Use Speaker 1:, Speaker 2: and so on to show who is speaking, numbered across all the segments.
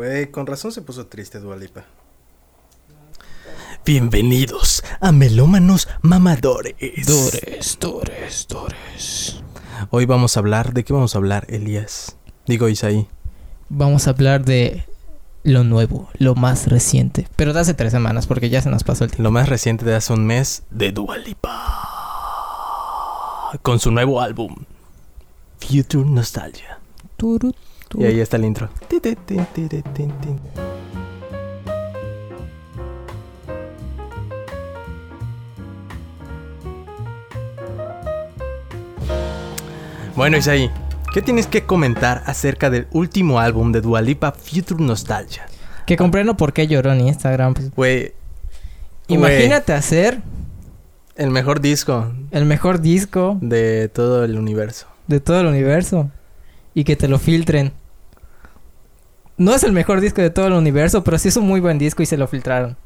Speaker 1: Güey, con razón se puso triste Dualipa.
Speaker 2: Bienvenidos a Melómanos Mamadores.
Speaker 3: Dores, dores, dores.
Speaker 2: Hoy vamos a hablar, ¿de qué vamos a hablar, Elías? Digo, Isaí.
Speaker 3: Vamos a hablar de lo nuevo, lo más reciente. Pero de hace tres semanas, porque ya se nos pasó el tiempo.
Speaker 2: Lo más reciente de hace un mes de Dualipa. Con su nuevo álbum, Future Nostalgia.
Speaker 3: Turu, turu.
Speaker 2: Y ahí está el intro. Bueno, Isaí, ¿qué tienes que comentar acerca del último álbum de Dualipa, Future Nostalgia?
Speaker 3: Que comprendo por qué lloró en Instagram. pues.
Speaker 2: Güey,
Speaker 3: Imagínate hacer
Speaker 2: el mejor disco
Speaker 3: el mejor disco
Speaker 2: de todo el universo.
Speaker 3: de todo el universo y que te lo filtren. No es el mejor disco de todo el universo, pero sí es un muy buen disco y se lo filtraron.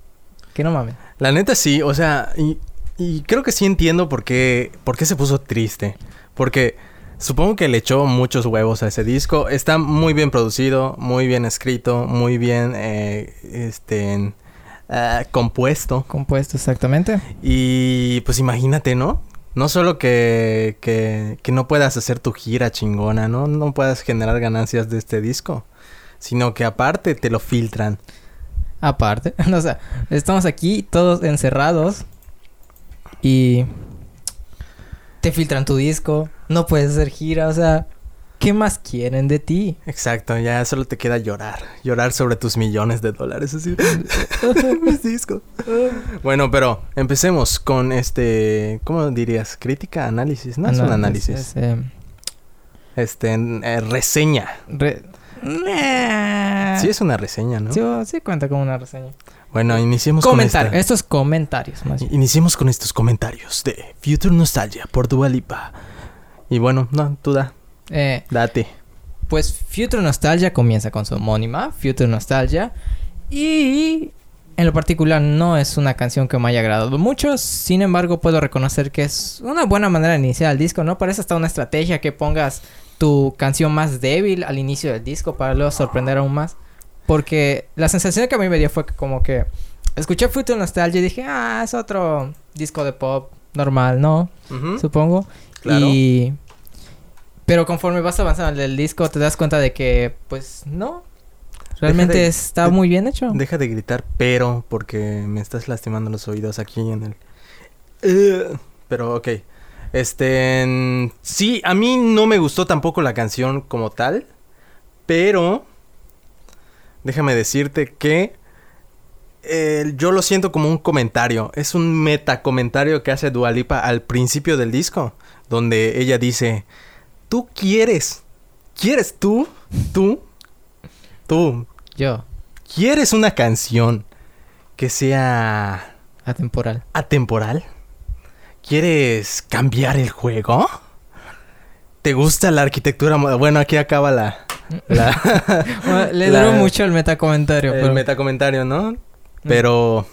Speaker 3: Que no mames.
Speaker 2: La neta sí, o sea, y, y creo que sí entiendo por qué, por qué se puso triste. Porque supongo que le echó muchos huevos a ese disco. Está muy bien producido, muy bien escrito, muy bien eh, este, ah, compuesto.
Speaker 3: Compuesto exactamente.
Speaker 2: Y pues imagínate, ¿no? No solo que, que, que no puedas hacer tu gira chingona, ¿no? No puedas generar ganancias de este disco. Sino que aparte te lo filtran.
Speaker 3: Aparte, o sea, estamos aquí todos encerrados y te filtran tu disco, no puedes hacer gira, o sea, ¿qué más quieren de ti?
Speaker 2: Exacto, ya solo te queda llorar. Llorar sobre tus millones de dólares. Así. Mis discos. Bueno, pero empecemos con este. ¿Cómo dirías? ¿Crítica? ¿Análisis? No, es un análisis.
Speaker 3: es, eh,
Speaker 2: Este. eh, reseña.
Speaker 3: re- Nah.
Speaker 2: Sí, es una reseña, ¿no?
Speaker 3: Sí, sí cuenta como una reseña.
Speaker 2: Bueno, iniciemos con
Speaker 3: Comentario,
Speaker 2: esta.
Speaker 3: estos comentarios más bien.
Speaker 2: Iniciemos con estos comentarios de Future Nostalgia por Dua Lipa. Y bueno, no, tú da,
Speaker 3: Eh,
Speaker 2: date.
Speaker 3: Pues Future Nostalgia comienza con su homónima, Future Nostalgia. Y en lo particular no es una canción que me haya agradado mucho. Sin embargo, puedo reconocer que es una buena manera de iniciar el disco, ¿no? Parece hasta una estrategia que pongas tu canción más débil al inicio del disco para luego sorprender aún más. Porque la sensación que a mí me dio fue que como que escuché Future Nostalgia y dije, ah, es otro disco de pop normal, ¿no? Supongo.
Speaker 2: Claro.
Speaker 3: Y... Pero conforme vas avanzando en el disco te das cuenta de que, pues, no. Realmente
Speaker 2: de-
Speaker 3: está
Speaker 2: de-
Speaker 3: muy bien hecho.
Speaker 2: Deja de gritar, pero, porque me estás lastimando los oídos aquí en el... Eh, pero, ok. Este... Sí, a mí no me gustó tampoco la canción como tal, pero... Déjame decirte que... eh, yo lo siento como un comentario. Es un metacomentario que hace Dualipa al principio del disco. Donde ella dice... Tú quieres... ¿Quieres tú? Tú... Tú...
Speaker 3: Yo,
Speaker 2: ¿Quieres una canción que sea
Speaker 3: atemporal.
Speaker 2: atemporal? ¿Quieres cambiar el juego? ¿Te gusta la arquitectura? Bueno, aquí acaba la... la
Speaker 3: Bueno, Le duró mucho el metacomentario,
Speaker 2: el
Speaker 3: pero...
Speaker 2: metacomentario, ¿no? Pero...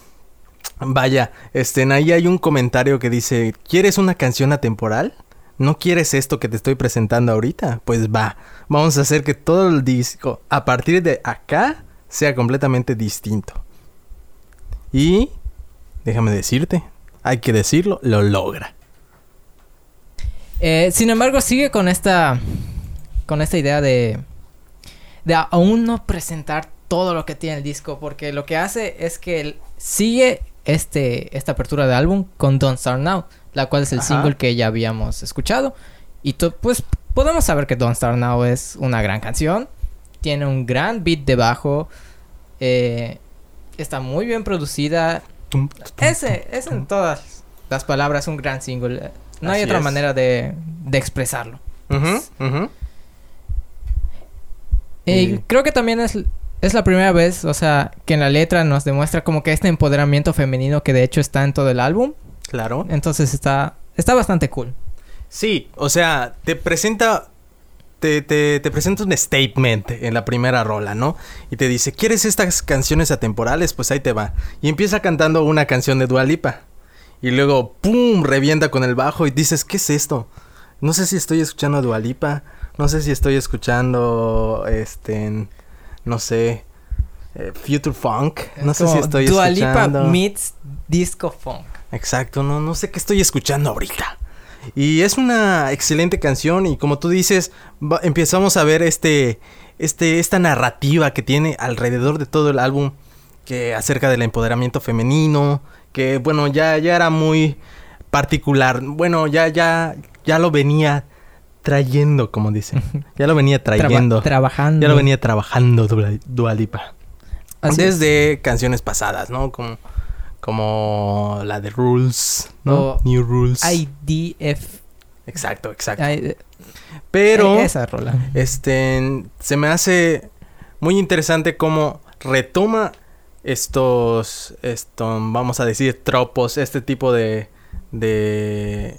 Speaker 2: Vaya, este, ahí hay un comentario que dice, ¿quieres una canción atemporal? ¿No quieres esto que te estoy presentando ahorita? Pues va, vamos a hacer que todo el disco, a partir de acá, sea completamente distinto. Y, déjame decirte, hay que decirlo, lo logra.
Speaker 3: Eh, sin embargo, sigue con esta... Con esta idea de... De aún no presentar todo lo que tiene el disco. Porque lo que hace es que él sigue este, esta apertura de álbum con Don't Start Now. La cual es el
Speaker 2: Ajá.
Speaker 3: single que ya habíamos escuchado. Y pues podemos saber que Don't Start Now es una gran canción. Tiene un gran beat de bajo. eh, está muy bien producida.
Speaker 2: Tum,
Speaker 3: Ese es en todas las palabras un gran single. No hay otra
Speaker 2: es.
Speaker 3: manera de, de expresarlo. Eh,
Speaker 2: Sí.
Speaker 3: Creo que también es, es la primera vez, o sea, que en la letra nos demuestra como que este empoderamiento femenino que de hecho está en todo el álbum.
Speaker 2: Claro.
Speaker 3: Entonces está, está bastante cool.
Speaker 2: Sí, o sea, te presenta. Te, te, te presenta un statement en la primera rola, ¿no? Y te dice, ¿quieres estas canciones atemporales? Pues ahí te va. Y empieza cantando una canción de Dualipa. Y luego, ¡pum! revienta con el bajo y dices, ¿qué es esto? No sé si estoy escuchando a Dualipa. No sé si estoy escuchando, este, no sé, eh, Future Funk. No
Speaker 3: Es
Speaker 2: sé si estoy
Speaker 3: Dua
Speaker 2: escuchando.
Speaker 3: meets disco funk.
Speaker 2: Exacto, no, no sé qué estoy escuchando ahorita. Y es una excelente canción y como tú dices, va- empezamos a ver este, este, esta narrativa que tiene alrededor de todo el álbum, que acerca del empoderamiento femenino, que bueno, ya, ya era muy particular. Bueno, ya, ya, ya lo venía trayendo, como dicen. Ya lo venía
Speaker 3: Traba-
Speaker 2: trayendo.
Speaker 3: trabajando.
Speaker 2: ya lo venía trabajando Dua, Dua Lipa.
Speaker 3: Así es.
Speaker 2: Desde canciones pasadas, ¿no? Como, como la de Rules, ¿no?
Speaker 3: O
Speaker 2: New Rules.
Speaker 3: IDF.
Speaker 2: Exacto, exacto.
Speaker 3: Ay,
Speaker 2: Pero,
Speaker 3: esa rola.
Speaker 2: este, se me hace muy interesante cómo retoma estos, esto, vamos a decir, tropos, este tipo de, de,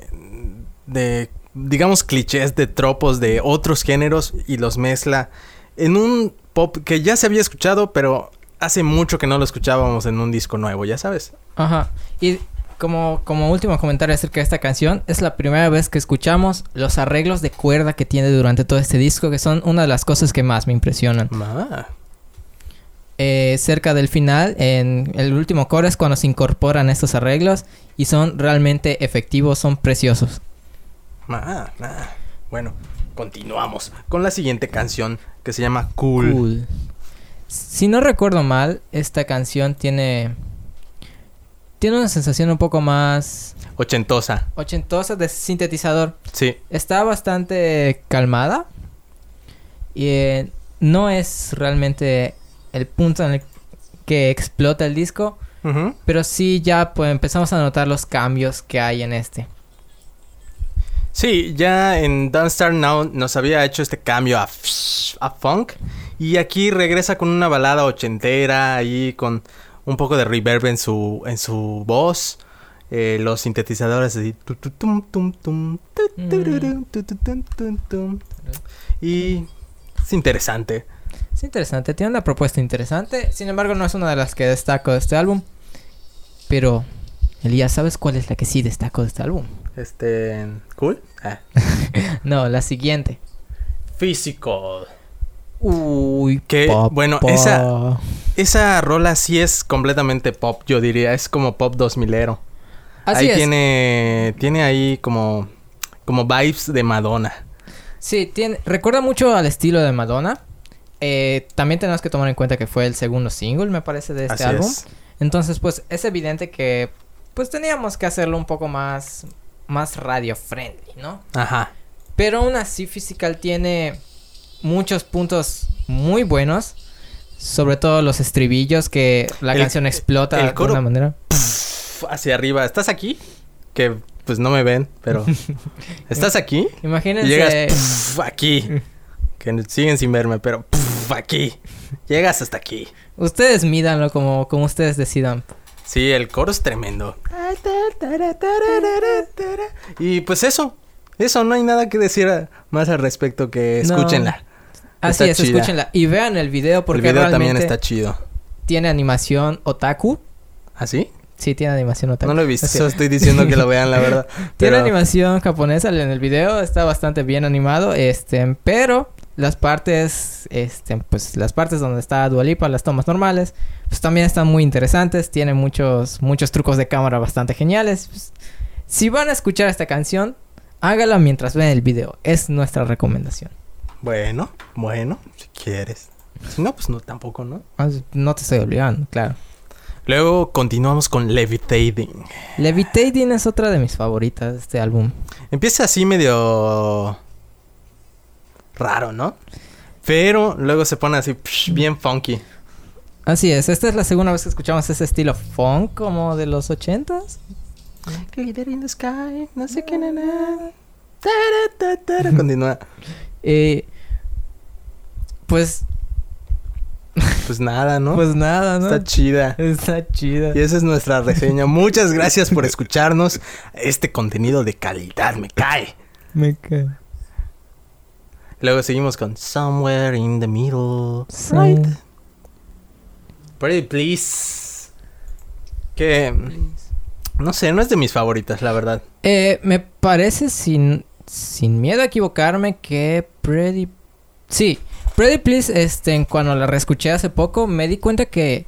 Speaker 2: de, digamos, clichés de tropos de otros géneros y los mezcla en un pop que ya se había escuchado, pero hace mucho que no lo escuchábamos en un disco nuevo, ya sabes.
Speaker 3: Ajá. Y como, como último comentario acerca de esta canción, es la primera vez que escuchamos los arreglos de cuerda que tiene durante todo este disco, que son una de las cosas que más me impresionan.
Speaker 2: Ah,
Speaker 3: Eh, cerca del final, en el último coro es cuando se incorporan estos arreglos y son realmente efectivos, son preciosos.
Speaker 2: ah, ah. Bueno, continuamos con la siguiente canción que se llama Cool.
Speaker 3: Cool. Si no recuerdo mal, esta canción tiene tiene una sensación un poco más
Speaker 2: Ochentosa.
Speaker 3: ochentosa de sintetizador.
Speaker 2: Sí.
Speaker 3: Está bastante calmada y eh, no es realmente el punto en el que explota el disco, pero sí ya pues empezamos a notar los cambios que hay en este.
Speaker 2: Sí, ya en Don't Start Now nos había hecho este cambio a, a funk. Y aquí regresa con una balada ochentera, ahí con un poco de reverb en su, en su voz. Eh, los sintetizadores así. Y es interesante.
Speaker 3: Es interesante, tiene una propuesta interesante, sin embargo no es una de las que destaco de este álbum. Pero, Elías, ¿sabes cuál es la que sí destaco de este álbum?
Speaker 2: Este. Cool. Ah.
Speaker 3: No, la siguiente.
Speaker 2: Physical.
Speaker 3: Uy,
Speaker 2: Que,
Speaker 3: pop,
Speaker 2: bueno, esa- Esa rola sí es completamente pop, yo diría. Es como pop 2000ero.
Speaker 3: Así
Speaker 2: ahí
Speaker 3: es.
Speaker 2: tiene tiene ahí como como vibes de Madonna.
Speaker 3: Sí, tiene, recuerda mucho al estilo de Madonna. Eh, también tenemos que tomar en cuenta que fue el segundo single, me parece, de este
Speaker 2: Así
Speaker 3: álbum.
Speaker 2: es.
Speaker 3: Entonces, pues es evidente que pues teníamos que hacerlo un poco más más radio friendly, ¿no?
Speaker 2: Ajá.
Speaker 3: Pero aún así Physical tiene muchos puntos muy buenos, sobre todo los estribillos que la
Speaker 2: El-
Speaker 3: canción explota
Speaker 2: el
Speaker 3: de alguna manera.
Speaker 2: Hacia arriba. ¿Estás aquí? Que pues no me ven, pero ¿estás aquí?
Speaker 3: Imagínense
Speaker 2: llegas aquí. Que siguen sin verme, pero aquí. Llegas hasta aquí.
Speaker 3: ustedes mídanlo como como ustedes decidan.
Speaker 2: Sí, el coro es tremendo. Y pues eso. Eso, no hay nada que decir más al respecto que
Speaker 3: No. Así
Speaker 2: Está
Speaker 3: es,
Speaker 2: chida.
Speaker 3: escúchenla y vean el video porque
Speaker 2: el video también
Speaker 3: realmente
Speaker 2: está chido.
Speaker 3: tiene animación otaku.
Speaker 2: ¿Así?
Speaker 3: Sí, tiene animación otaku.
Speaker 2: No lo he visto,
Speaker 3: Así
Speaker 2: estoy diciendo que lo vean, la verdad.
Speaker 3: Tiene animación japonesa en el video, está bastante bien animado, este, pero las partes, este, pues las partes donde está Dualipa, las tomas normales, pues también están muy interesantes, tiene muchos, muchos trucos de cámara bastante geniales. Pues, si van a escuchar esta canción, hágala mientras ven el video, es nuestra recomendación.
Speaker 2: Bueno, bueno, si quieres. Si no, pues no, tampoco, ¿no?
Speaker 3: Ah, No te estoy obligando, claro.
Speaker 2: Luego continuamos con Levitating.
Speaker 3: Levitating es otra de mis favoritas de este álbum.
Speaker 2: Empieza así medio raro, ¿no? Pero luego se pone así psh, bien funky.
Speaker 3: Así es, esta es la segunda vez que escuchamos ese estilo funk como de los ochentas.
Speaker 2: Glitter in the sky, no sé qué, tara. Continúa.
Speaker 3: Eh, pues,
Speaker 2: Pues nada, ¿no?
Speaker 3: pues nada, ¿no?
Speaker 2: Está chida.
Speaker 3: Está chida.
Speaker 2: Y esa es nuestra reseña. Muchas gracias por escucharnos. Este contenido de calidad me cae.
Speaker 3: Me cae.
Speaker 2: Luego seguimos con Somewhere in the Middle. Right. Pretty Please. Que. No sé, no es de mis favoritas, la verdad.
Speaker 3: Eh, me parece sin, sin miedo a equivocarme que Pretty... Sí, Pretty Please, este, cuando la reescuché hace poco, me di cuenta que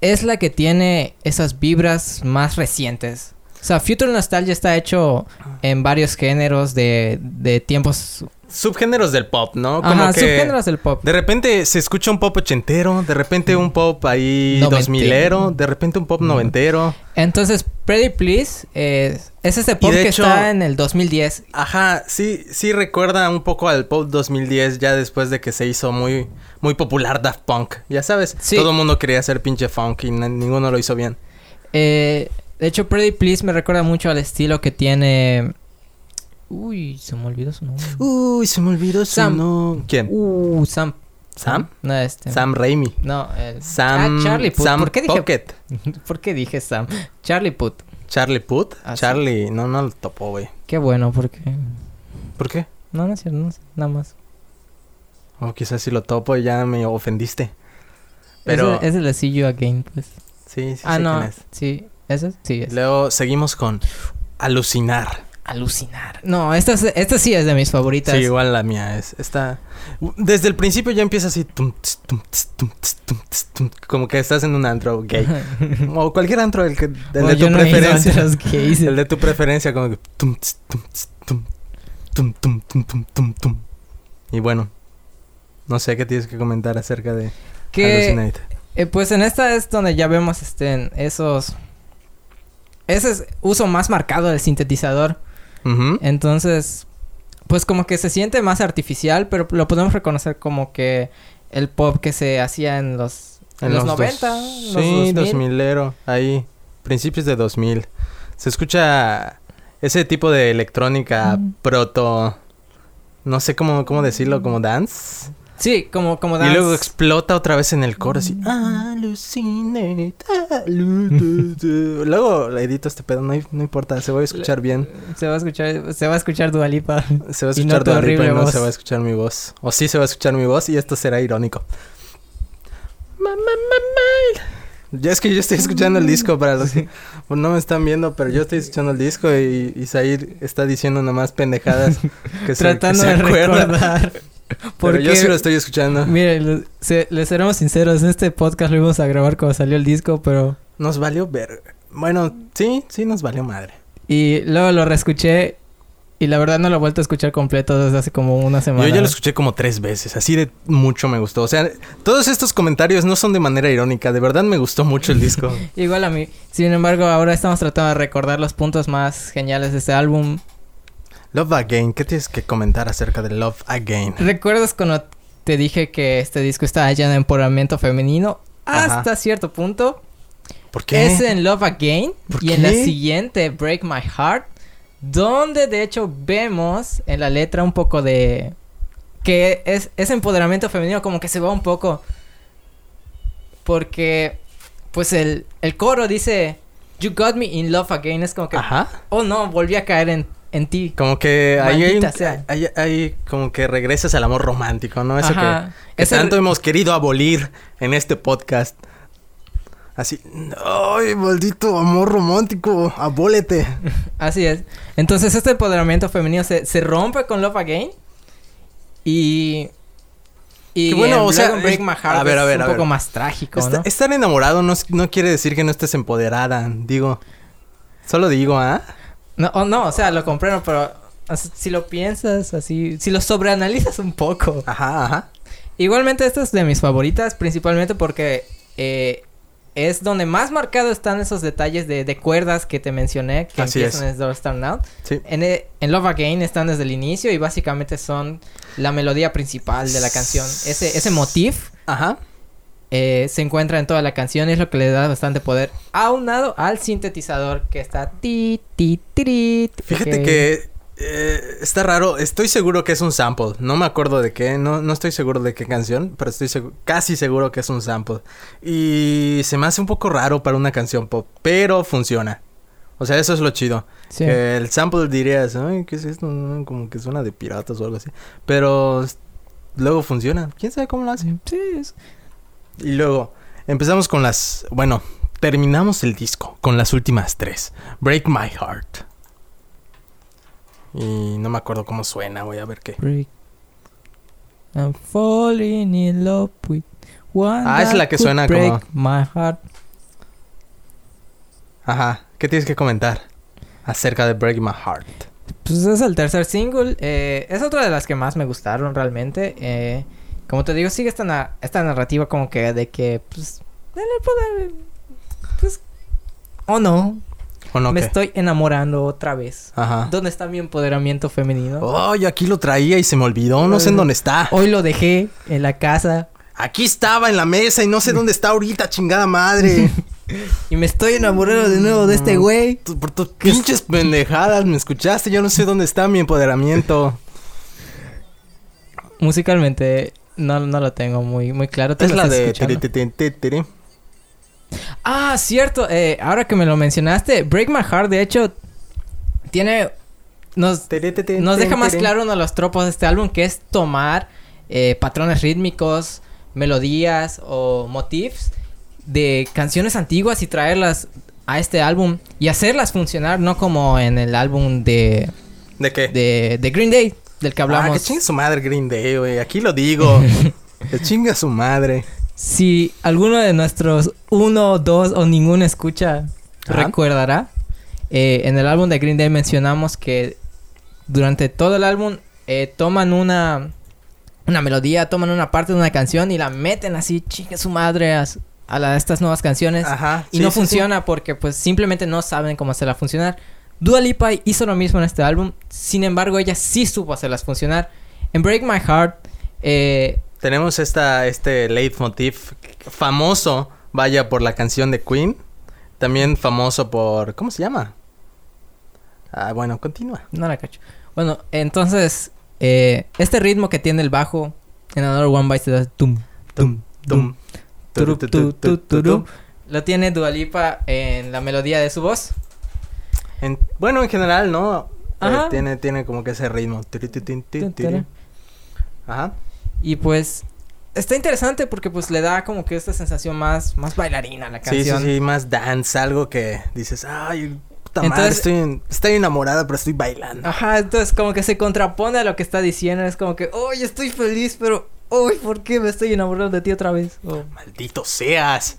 Speaker 3: es la que tiene esas vibras más recientes. O sea, Future Nostalgia está hecho en varios géneros de, de tiempos...
Speaker 2: Subgéneros del pop, ¿no? Como
Speaker 3: Ajá,
Speaker 2: que
Speaker 3: subgéneros del pop.
Speaker 2: de repente se escucha un pop ochentero, de repente un pop ahí
Speaker 3: Noventero.
Speaker 2: dos milero, de repente un pop noventero.
Speaker 3: Entonces, Pretty Please es, es ese pop que
Speaker 2: hecho-
Speaker 3: está en el 2010.
Speaker 2: Ajá, sí, sí recuerda un poco al pop 2010 ya después de que se hizo muy, muy popular Daft Punk. Ya sabes,
Speaker 3: Sí.
Speaker 2: todo el mundo quería hacer pinche funk y ninguno lo hizo bien.
Speaker 3: Eh, de hecho, Pretty Please me recuerda mucho al estilo que tiene... Uy, se me olvidó su nombre.
Speaker 2: Uy, se me olvidó su
Speaker 3: Sam.
Speaker 2: no- ¿Quién?
Speaker 3: Uh, Sam.
Speaker 2: ¿Sam?
Speaker 3: No, este.
Speaker 2: Sam Raimi.
Speaker 3: No, el...
Speaker 2: Sam,
Speaker 3: Ah, Charlie Puth.
Speaker 2: Sam
Speaker 3: ¿Por qué dije...
Speaker 2: Pocket.
Speaker 3: ¿Por qué dije Sam? Charlie Puth.
Speaker 2: Charlie Puth.
Speaker 3: Ah, sí.
Speaker 2: Charlie, no, no lo topó, güey.
Speaker 3: Qué bueno, porque...
Speaker 2: ¿Por qué?
Speaker 3: No, no es cierto, no sé, nada más.
Speaker 2: O quizás si lo topo y ya me ofendiste. Pero
Speaker 3: Es el, es el de See You Again, pues.
Speaker 2: sí, sí
Speaker 3: ah,
Speaker 2: sé
Speaker 3: no.
Speaker 2: quién es.
Speaker 3: Sí, ¿ese? Sí, es.
Speaker 2: Luego seguimos con Alucinar.
Speaker 3: Alucinar. No, esta, es- esta sí es de mis favoritas.
Speaker 2: Sí, igual la mía es. Está. Desde el principio ya empieza así. tum, tum, tum, como que estás en un antro gay. o cualquier antro, el, que, el
Speaker 3: Bueno,
Speaker 2: de tu
Speaker 3: no
Speaker 2: preferencia.
Speaker 3: gays.
Speaker 2: el de tu preferencia, como que. Y bueno. No sé qué tienes que comentar acerca de
Speaker 3: que
Speaker 2: Hallucinate.
Speaker 3: eh, pues en esta es donde ya vemos este esos ese es uso más marcado del sintetizador. Entonces, pues como que se siente más artificial, pero lo podemos reconocer como que el pop que se hacía en los en los,
Speaker 2: dos-
Speaker 3: 90, los
Speaker 2: Sí,
Speaker 3: 2000.
Speaker 2: 2000ero, ahí, principios de 2000. Se escucha ese tipo de electrónica
Speaker 3: Mm.
Speaker 2: proto no sé cómo cómo decirlo, como dance.
Speaker 3: Sí, como como
Speaker 2: Y luego explota otra vez en el coro así. Hallucinate. hallucinate". luego le edito este pedo, no, no importa, se va a escuchar bien.
Speaker 3: se va a escuchar se va a escuchar Dua Lipa.
Speaker 2: Se va a
Speaker 3: Y no
Speaker 2: escuchar
Speaker 3: tu
Speaker 2: Dua Lipa y no
Speaker 3: voz.
Speaker 2: se va a escuchar mi voz. O sí se va a escuchar mi voz y esto será irónico. Ya es que yo estoy escuchando el disco para los que pues, no me están viendo, pero yo estoy escuchando el disco y Isair está diciendo nomás pendejadas que se,
Speaker 3: Tratando
Speaker 2: que se
Speaker 3: de
Speaker 2: acuerda.
Speaker 3: recordar.
Speaker 2: Pero
Speaker 3: Porque
Speaker 2: yo sí lo estoy escuchando.
Speaker 3: Mire, se- les seremos sinceros, este podcast lo íbamos a grabar cuando salió el disco, pero
Speaker 2: Nos valió ver. Bueno, sí, sí nos valió madre.
Speaker 3: y luego lo reescuché y la verdad no lo he vuelto a escuchar completo desde hace como una semana.
Speaker 2: Yo ya lo escuché como tres veces, así de mucho me gustó. O sea, todos estos comentarios no son de manera irónica, de verdad me gustó mucho el disco.
Speaker 3: Igual a mí. Sin embargo, ahora estamos tratando de recordar los puntos más geniales de este álbum.
Speaker 2: Love Again, ¿qué tienes que comentar acerca de Love Again?
Speaker 3: ¿Recuerdas cuando te dije que este disco estaba lleno de empoderamiento femenino?
Speaker 2: Ajá.
Speaker 3: Hasta cierto punto.
Speaker 2: ¿Por qué?
Speaker 3: Es en Love Again
Speaker 2: ¿Por
Speaker 3: y en la siguiente Break My Heart, donde de hecho vemos en la letra un poco de que es ese empoderamiento femenino como que se va un poco porque pues el, el coro dice You got me in love again es como que
Speaker 2: Ajá.
Speaker 3: oh no, volví a caer en, en ti.
Speaker 2: Como que ahí hay, un- como que regresas al amor romántico, ¿no? Eso que,
Speaker 3: Ajá.
Speaker 2: que
Speaker 3: Ese-
Speaker 2: tanto hemos querido abolir en este podcast. Así, ay, maldito amor romántico, abólete.
Speaker 3: Así es. Entonces este empoderamiento femenino se, se rompe con Love Again. Y... Y
Speaker 2: Qué bueno,
Speaker 3: en-
Speaker 2: o sea,
Speaker 3: Break
Speaker 2: es-
Speaker 3: My Heart
Speaker 2: a ver, a
Speaker 3: es
Speaker 2: ver,
Speaker 3: un
Speaker 2: a
Speaker 3: poco más trágico.
Speaker 2: Estar enamorado no, es- no quiere decir que no estés empoderada, digo. Solo digo, ¿ah?
Speaker 3: No, o no, o sea, lo comprendo, pero si lo piensas así, si lo sobreanalizas un poco.
Speaker 2: Ajá, ajá.
Speaker 3: Igualmente esta es de mis favoritas, principalmente porque eh, es donde más marcado están esos detalles de, de cuerdas que te mencioné, que
Speaker 2: Así
Speaker 3: empiezan
Speaker 2: es.
Speaker 3: Start Now.
Speaker 2: Sí.
Speaker 3: En, eh, en Love Again están desde el inicio y básicamente son la melodía principal de la canción. Ese, ese motif
Speaker 2: Ajá.
Speaker 3: Eh, se encuentra en toda la canción y es lo que le da bastante poder, aunado al sintetizador que está ti, ti, tiri,
Speaker 2: Fíjate que eh, está raro. Estoy seguro que es un sample. No me acuerdo de qué. No, no estoy seguro de qué canción. Pero estoy segu- casi seguro que es un sample. Y se me hace un poco raro para una canción pop. Pero funciona. O sea, eso es lo chido.
Speaker 3: Sí.
Speaker 2: El sample dirías, ay, ¿qué es esto? Como que suena de piratas o algo así. Pero luego funciona. ¿Quién sabe cómo lo hace?
Speaker 3: Sí, es-
Speaker 2: Y luego empezamos con las... Bueno, terminamos el disco con las últimas tres. Break My Heart. Y no me acuerdo cómo suena. Voy a ver qué.
Speaker 3: Break I'm falling in love with one
Speaker 2: Ah, es la que suena
Speaker 3: break my heart.
Speaker 2: Ajá. ¿Qué tienes que comentar acerca de Break My Heart?
Speaker 3: Pues es el tercer single. eh, es otra de las que más me gustaron realmente. eh, como te digo, sigue esta, na- esta narrativa como que de que, pues, dale, pues, pues, oh no,
Speaker 2: ¿O no
Speaker 3: me
Speaker 2: qué?
Speaker 3: estoy enamorando otra vez.
Speaker 2: Ajá.
Speaker 3: ¿Dónde está mi empoderamiento femenino?
Speaker 2: Oh, yo aquí lo traía y se me olvidó. No sé en dónde está.
Speaker 3: Hoy lo dejé en la casa
Speaker 2: Aquí estaba en la mesa y no sé dónde está ahorita, chingada madre.
Speaker 3: y me estoy enamorando de nuevo de este güey.
Speaker 2: Tu- Por tus pinches pendejadas, ¿me escuchaste? Yo no sé dónde está mi empoderamiento.
Speaker 3: Musicalmente no, no lo tengo muy, muy claro. ¿Tú
Speaker 2: Es la de... tiri, tiri.
Speaker 3: Ah, cierto. eh, ahora que me lo mencionaste, Break My Heart, de hecho, tiene. Nos, nos deja más claro uno de los tropos de este álbum, que es tomar eh, patrones rítmicos, melodías o motifs de canciones antiguas y traerlas a este álbum y hacerlas funcionar, no como en el álbum de,
Speaker 2: ¿De qué?
Speaker 3: de, de Green Day, del que
Speaker 2: Ah,
Speaker 3: hablamos.
Speaker 2: que chingue su madre Green Day, güey. Aquí lo digo. que chinga su madre.
Speaker 3: Si alguno de nuestros uno, dos o ningún escucha
Speaker 2: Ajá.
Speaker 3: recordará, eh, en el álbum de Green Day mencionamos que durante todo el álbum eh, toman una, una melodía, toman una parte de una canción y la meten así, chingue su madre, a, a la- estas nuevas canciones.
Speaker 2: Ajá.
Speaker 3: y
Speaker 2: sí,
Speaker 3: no
Speaker 2: sí, sí.
Speaker 3: funciona porque pues simplemente no saben cómo hacerla funcionar. Dua Lipa hizo lo mismo en este álbum, sin embargo ella sí supo hacerlas funcionar. En Break My Heart, eh,
Speaker 2: Tenemos esta, este leitmotiv famoso, vaya, por la canción de Queen. También famoso por... ¿Cómo se llama? Ah, bueno, continúa.
Speaker 3: No la cacho. Bueno, entonces, eh, este ritmo que tiene el bajo en Another One Bites the Dust, tum, tum, tum, lo tiene Dualipa en la melodía de su voz.
Speaker 2: En- bueno, en general, ¿no? Eh, tiene, tiene como que ese ritmo. Tiri, tiri, tiri, tiri, tiri. Ajá.
Speaker 3: Y pues, está interesante porque pues le da como que esta sensación más, más bailarina a la
Speaker 2: Sí, sí,
Speaker 3: canción.
Speaker 2: sí, más dance, algo que dices, ay, puta madre,
Speaker 3: Entonces-
Speaker 2: estoy, en- estoy enamorada, pero estoy bailando.
Speaker 3: Ajá, entonces como que se contrapone a lo que está diciendo. Es como que, ¡Uy, estoy feliz! Pero, ¡Uy, ¿por qué me estoy enamorando de ti otra vez? Oh.
Speaker 2: Maldito seas.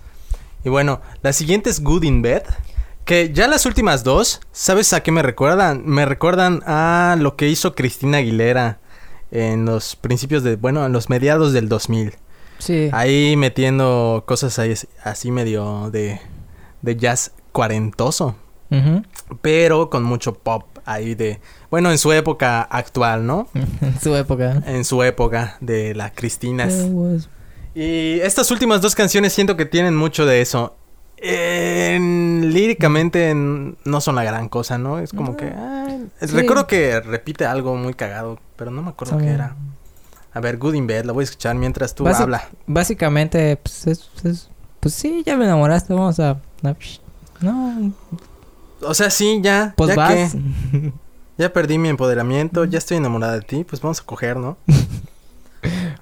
Speaker 2: Y bueno, la siguiente es Good in Bed. Que ya las últimas dos, ¿sabes a qué me recuerdan? Me recuerdan a lo que hizo Cristina Aguilera en los principios de, bueno, en los mediados del 2000.
Speaker 3: Sí.
Speaker 2: Ahí metiendo cosas ahí as- así medio de, de jazz cuarentoso.
Speaker 3: Ujú.
Speaker 2: Pero con mucho pop ahí de, bueno, en su época actual, ¿no?
Speaker 3: en su época.
Speaker 2: En su época de la Cristinas. Y estas últimas dos canciones siento que tienen mucho de eso. En- líricamente en- no son la gran cosa, ¿no? Es como que... ah,
Speaker 3: Sí.
Speaker 2: Recuerdo que repite algo muy cagado, pero no me acuerdo qué era. A ver, Good in Bed, la voy a escuchar mientras tú
Speaker 3: Basi-
Speaker 2: habla.
Speaker 3: Básicamente, pues, es, es- pues sí, ya me enamoraste, vamos a... No,
Speaker 2: O sea, sí, ya.
Speaker 3: pues
Speaker 2: ya
Speaker 3: vas.
Speaker 2: que ya perdí mi empoderamiento, ya estoy enamorada de ti, pues vamos a coger, ¿no?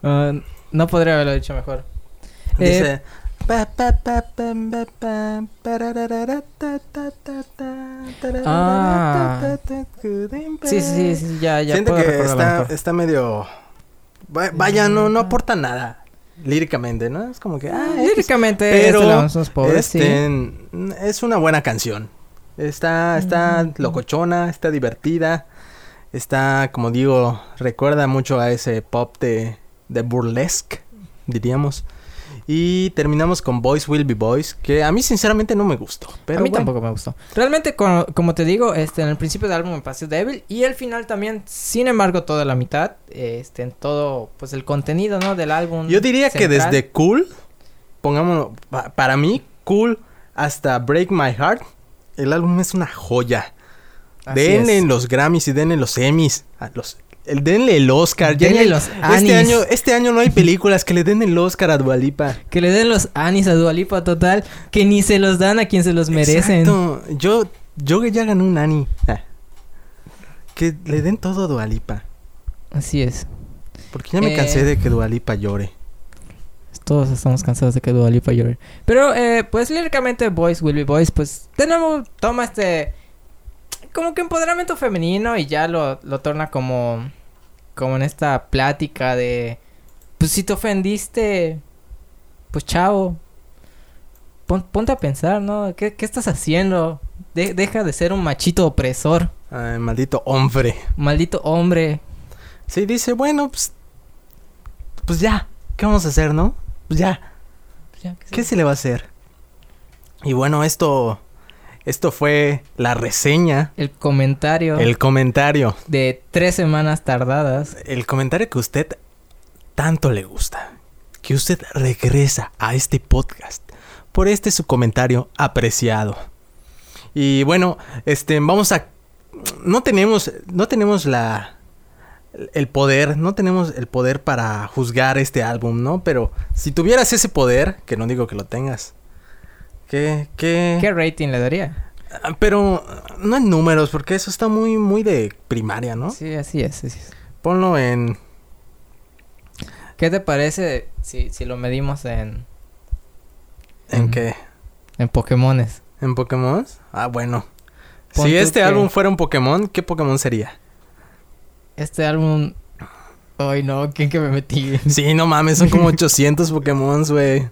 Speaker 3: Ah, no podría haberlo dicho mejor. Eh,
Speaker 2: Dice... pa,
Speaker 3: Ah. Sí, sí, sí, ya, ya
Speaker 2: Siento
Speaker 3: puedo
Speaker 2: que está, está medio... va- Vaya, no, no aporta nada líricamente, ¿no? Es como que... Ah.
Speaker 3: Líricamente,
Speaker 2: pero,
Speaker 3: este pobres, sí.
Speaker 2: Este, es una buena canción. Está, está
Speaker 3: Ujú.
Speaker 2: locochona, está divertida. Está, como digo, recuerda mucho a ese pop de, de burlesque, diríamos. Y terminamos con Boys Will Be Boys, que a mí sinceramente no me gustó. Pero
Speaker 3: a mí
Speaker 2: bueno.
Speaker 3: tampoco me gustó. Realmente, co- como te digo, este, en el principio del álbum me pareció débil y el final también. Sin embargo, toda la mitad, este, en todo, pues el contenido, ¿no? Del álbum.
Speaker 2: Yo diría que desde Cool, pongámoslo, pa- para mí, Cool hasta Break My Heart, el álbum es una joya.
Speaker 3: Así
Speaker 2: denle
Speaker 3: es.
Speaker 2: los Grammys y denle los Emmys. los, el, denle el Oscar. ya
Speaker 3: Denle
Speaker 2: ni-
Speaker 3: los
Speaker 2: este
Speaker 3: Annies.
Speaker 2: año, este año no hay películas que le den el Oscar a Dualipa.
Speaker 3: Que le den los anis a Dualipa total, que ni se los dan a quien se los merecen.
Speaker 2: Exacto. Yo, yo ya gané un Annie. Ah. Que le den todo a Dualipa.
Speaker 3: Así es.
Speaker 2: Porque ya me
Speaker 3: Eh.
Speaker 2: cansé de que Dualipa llore.
Speaker 3: Todos estamos cansados de que Dua Lipa llore. Pero, eh, pues, líricamente, Boys Will Be Boys, pues, tenemos, toma este, como que empoderamiento femenino y ya lo, lo torna como, como en esta plática de, pues si te ofendiste, pues chao. Pon- ponte a pensar, ¿no? ¿Qué, qué estás haciendo? De- deja de ser un machito opresor,
Speaker 2: Ay, maldito hombre.
Speaker 3: maldito hombre.
Speaker 2: Sí, dice, bueno, pues. Pues ya. ¿Qué vamos a hacer, no? Pues ya.
Speaker 3: Ya, que
Speaker 2: ¿Qué
Speaker 3: se
Speaker 2: le va a hacer? Y bueno, esto. Esto fue la reseña.
Speaker 3: El comentario
Speaker 2: El comentario.
Speaker 3: de tres semanas tardadas.
Speaker 2: El comentario que usted tanto le gusta. Que usted regresa a este podcast. Por este su comentario apreciado. Y bueno, este, vamos a. No tenemos. No tenemos la. El poder. No tenemos el poder para juzgar este álbum, ¿no? Pero si tuvieras ese poder, que no digo que lo tengas. ¿Qué? ¿Qué?
Speaker 3: ¿Qué rating le daría?
Speaker 2: Ah, Pero no en números, porque eso está muy, muy de primaria, ¿no?
Speaker 3: Sí, así es, así es.
Speaker 2: Ponlo en.
Speaker 3: ¿Qué te parece si, si lo medimos en,
Speaker 2: ¿En qué?
Speaker 3: en Pokémones?
Speaker 2: ¿En Pokémon? Ah, bueno.
Speaker 3: Pon
Speaker 2: si este
Speaker 3: que-
Speaker 2: álbum fuera un Pokémon, ¿qué Pokémon sería?
Speaker 3: Este álbum... Ay, no, ¿quién que me metí?
Speaker 2: Sí, no mames, son como 800 Pokémon, güey.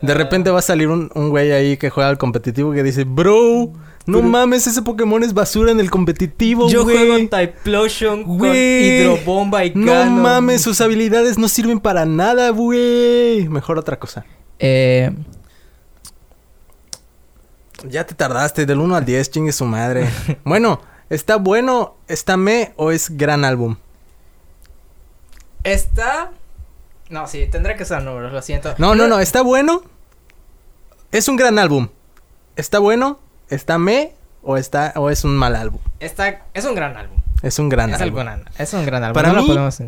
Speaker 2: De repente va a salir un, un güey ahí que juega al competitivo que dice, bro, no mames, ese Pokémon es basura en el competitivo,
Speaker 3: Yo juego
Speaker 2: güey.
Speaker 3: Typlosion con. Hidrobomba y
Speaker 2: No
Speaker 3: Ganon.
Speaker 2: mames, sus habilidades no sirven para nada, güey. Mejor otra cosa.
Speaker 3: Eh,
Speaker 2: Ya te tardaste, del 1 al 10, chingue su madre. bueno, ¿está bueno, está me o es gran álbum?
Speaker 3: está... No, sí, tendré que usar números, lo siento.
Speaker 2: No, no, no, ¿está bueno? Es un gran álbum. ¿Está bueno? ¿Está me o está o es un mal álbum?
Speaker 3: Está... Es un gran álbum.
Speaker 2: Es un gran
Speaker 3: es,
Speaker 2: álbum.
Speaker 3: es un gran álbum.
Speaker 2: Para
Speaker 3: no lo
Speaker 2: mí-
Speaker 3: podemos...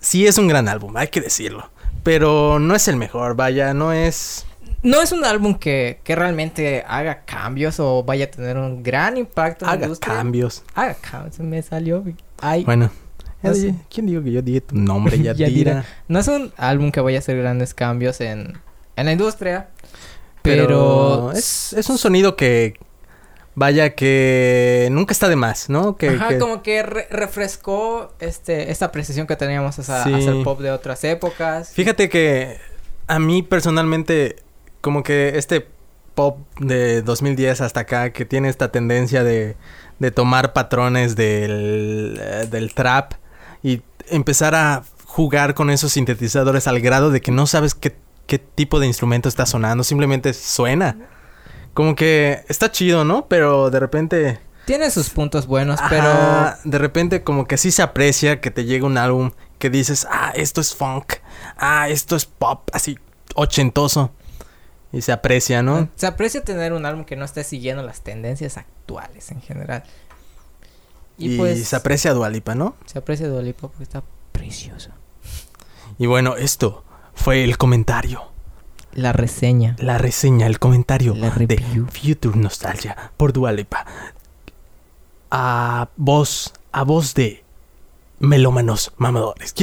Speaker 2: Sí es un gran álbum, hay que decirlo. Pero no es el mejor, vaya, no es
Speaker 3: No es un álbum que, que realmente haga cambios o vaya a tener un gran impacto en la
Speaker 2: haga
Speaker 3: industria.
Speaker 2: cambios.
Speaker 3: Haga cambios, me salió. Ay,
Speaker 2: Bueno,
Speaker 3: sé.
Speaker 2: ¿quién dijo que yo dije tu nombre? Ya,
Speaker 3: Ya
Speaker 2: tira.
Speaker 3: dirá. no es un álbum que vaya a hacer grandes cambios en, en la industria.
Speaker 2: Pero,
Speaker 3: Pero,
Speaker 2: es, es un sonido que vaya que nunca está de más, ¿no? Que,
Speaker 3: Ajá,
Speaker 2: que-
Speaker 3: como que re- refrescó este, esta apreciación que teníamos hacia,
Speaker 2: Sí.
Speaker 3: hacia el pop de otras épocas.
Speaker 2: Fíjate que a mí personalmente, como que este pop de 2010 hasta acá, que tiene esta tendencia de, de tomar patrones del, eh, del trap y empezar a jugar con esos sintetizadores al grado de que no sabes qué, qué tipo de instrumento está sonando, simplemente suena. Como que está chido, ¿no? Pero de repente...
Speaker 3: Tiene sus puntos buenos,
Speaker 2: Ajá,
Speaker 3: pero
Speaker 2: de repente como que sí se aprecia que te llega un álbum que dices, ah, esto es funk, ah, esto es pop, así ochentoso. Y se aprecia, ¿no?
Speaker 3: se aprecia tener un álbum que no esté siguiendo las tendencias actuales en general. Y,
Speaker 2: Y,
Speaker 3: pues
Speaker 2: se aprecia Dualipa, ¿no?
Speaker 3: se aprecia Dua Lipa porque está precioso.
Speaker 2: Y bueno, esto fue el comentario,
Speaker 3: La reseña.
Speaker 2: la reseña, el comentario
Speaker 3: La
Speaker 2: de. Future Nostalgia por Dualipa. A voz, a voz de melómanos mamadores.